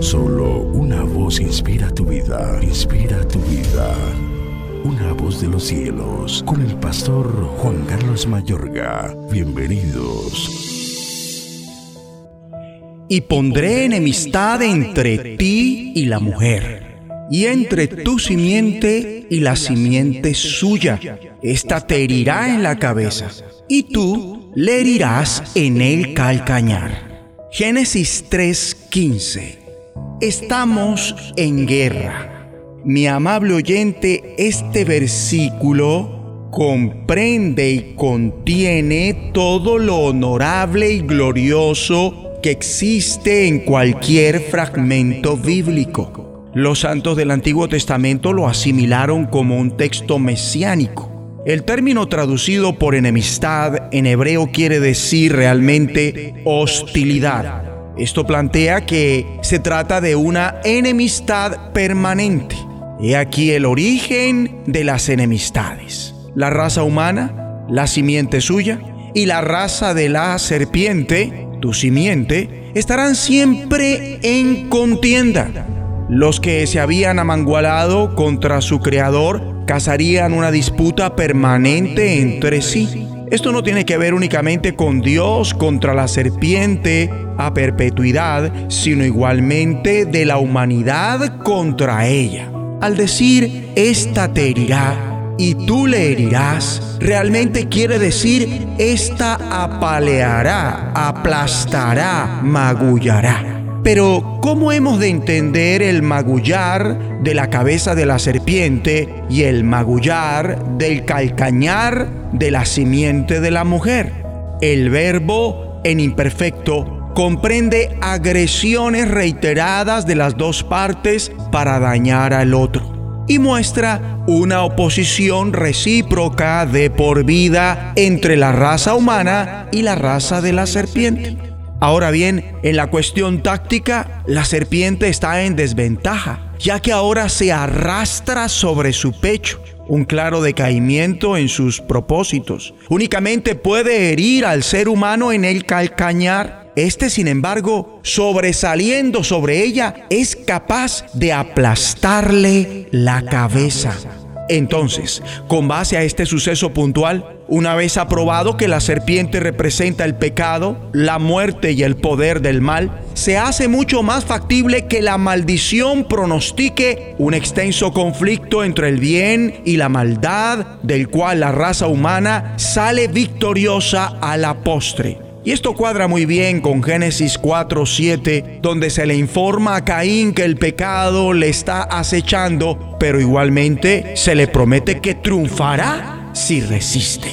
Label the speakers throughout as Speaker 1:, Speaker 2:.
Speaker 1: Solo una voz inspira tu vida, inspira tu vida. Una voz de los cielos, con el pastor Juan Carlos Mayorga. Bienvenidos.
Speaker 2: Y pondré enemistad entre ti y la mujer, y entre tu simiente y la simiente suya. Esta te herirá en la cabeza, y tú le herirás en el calcañar. Génesis 3:15 Estamos en guerra. Mi amable oyente, este versículo comprende y contiene todo lo honorable y glorioso que existe en cualquier fragmento bíblico. Los santos del Antiguo Testamento lo asimilaron como un texto mesiánico. El término traducido por enemistad en hebreo quiere decir realmente hostilidad esto plantea que se trata de una enemistad permanente. He aquí el origen de las enemistades. La raza humana, la simiente suya, y la raza de la serpiente, tu simiente, estarán siempre en contienda. Los que se habían amangualado contra su creador cazarían una disputa permanente entre sí. Esto no tiene que ver únicamente con Dios contra la serpiente a perpetuidad, sino igualmente de la humanidad contra ella. Al decir, esta te herirá y tú le herirás, realmente quiere decir, esta apaleará, aplastará, magullará. Pero, ¿cómo hemos de entender el magullar de la cabeza de la serpiente y el magullar del calcañar de la simiente de la mujer? El verbo en imperfecto comprende agresiones reiteradas de las dos partes para dañar al otro y muestra una oposición recíproca de por vida entre la raza humana y la raza de la serpiente. Ahora bien, en la cuestión táctica, la serpiente está en desventaja, ya que ahora se arrastra sobre su pecho, un claro decaimiento en sus propósitos. Únicamente puede herir al ser humano en el calcañar. Este, sin embargo, sobresaliendo sobre ella, es capaz de aplastarle la cabeza. Entonces, con base a este suceso puntual, una vez aprobado que la serpiente representa el pecado, la muerte y el poder del mal, se hace mucho más factible que la maldición pronostique un extenso conflicto entre el bien y la maldad, del cual la raza humana sale victoriosa a la postre. Y esto cuadra muy bien con Génesis 4:7, donde se le informa a Caín que el pecado le está acechando, pero igualmente se le promete que triunfará si resiste.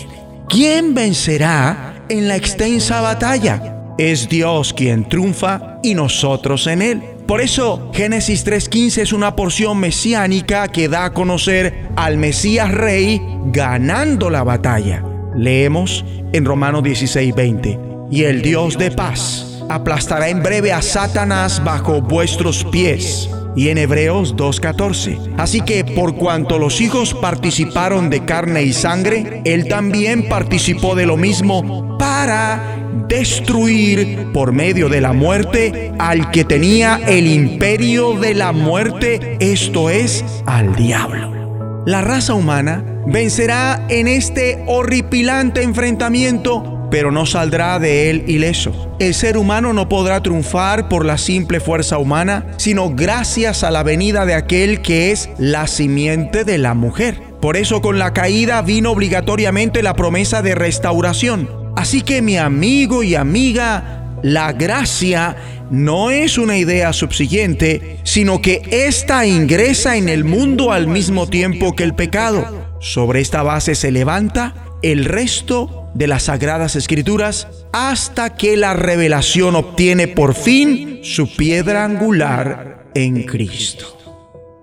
Speaker 2: ¿Quién vencerá en la extensa batalla? Es Dios quien triunfa y nosotros en Él. Por eso Génesis 3.15 es una porción mesiánica que da a conocer al Mesías Rey ganando la batalla. Leemos en Romanos 16.20. Y el Dios de paz aplastará en breve a Satanás bajo vuestros pies y en Hebreos 2.14. Así que por cuanto los hijos participaron de carne y sangre, Él también participó de lo mismo para destruir por medio de la muerte al que tenía el imperio de la muerte, esto es, al diablo. La raza humana vencerá en este horripilante enfrentamiento pero no saldrá de él ileso. El ser humano no podrá triunfar por la simple fuerza humana, sino gracias a la venida de aquel que es la simiente de la mujer. Por eso con la caída vino obligatoriamente la promesa de restauración. Así que mi amigo y amiga, la gracia no es una idea subsiguiente, sino que ésta ingresa en el mundo al mismo tiempo que el pecado. Sobre esta base se levanta el resto de las Sagradas Escrituras hasta que la revelación obtiene por fin su piedra angular en Cristo.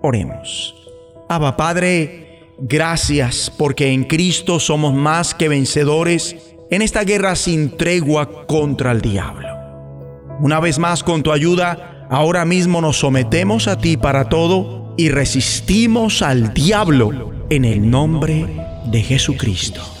Speaker 2: Oremos. Abba Padre, gracias porque en Cristo somos más que vencedores en esta guerra sin tregua contra el diablo. Una vez más, con tu ayuda, ahora mismo nos sometemos a ti para todo y resistimos al diablo en el nombre de Jesucristo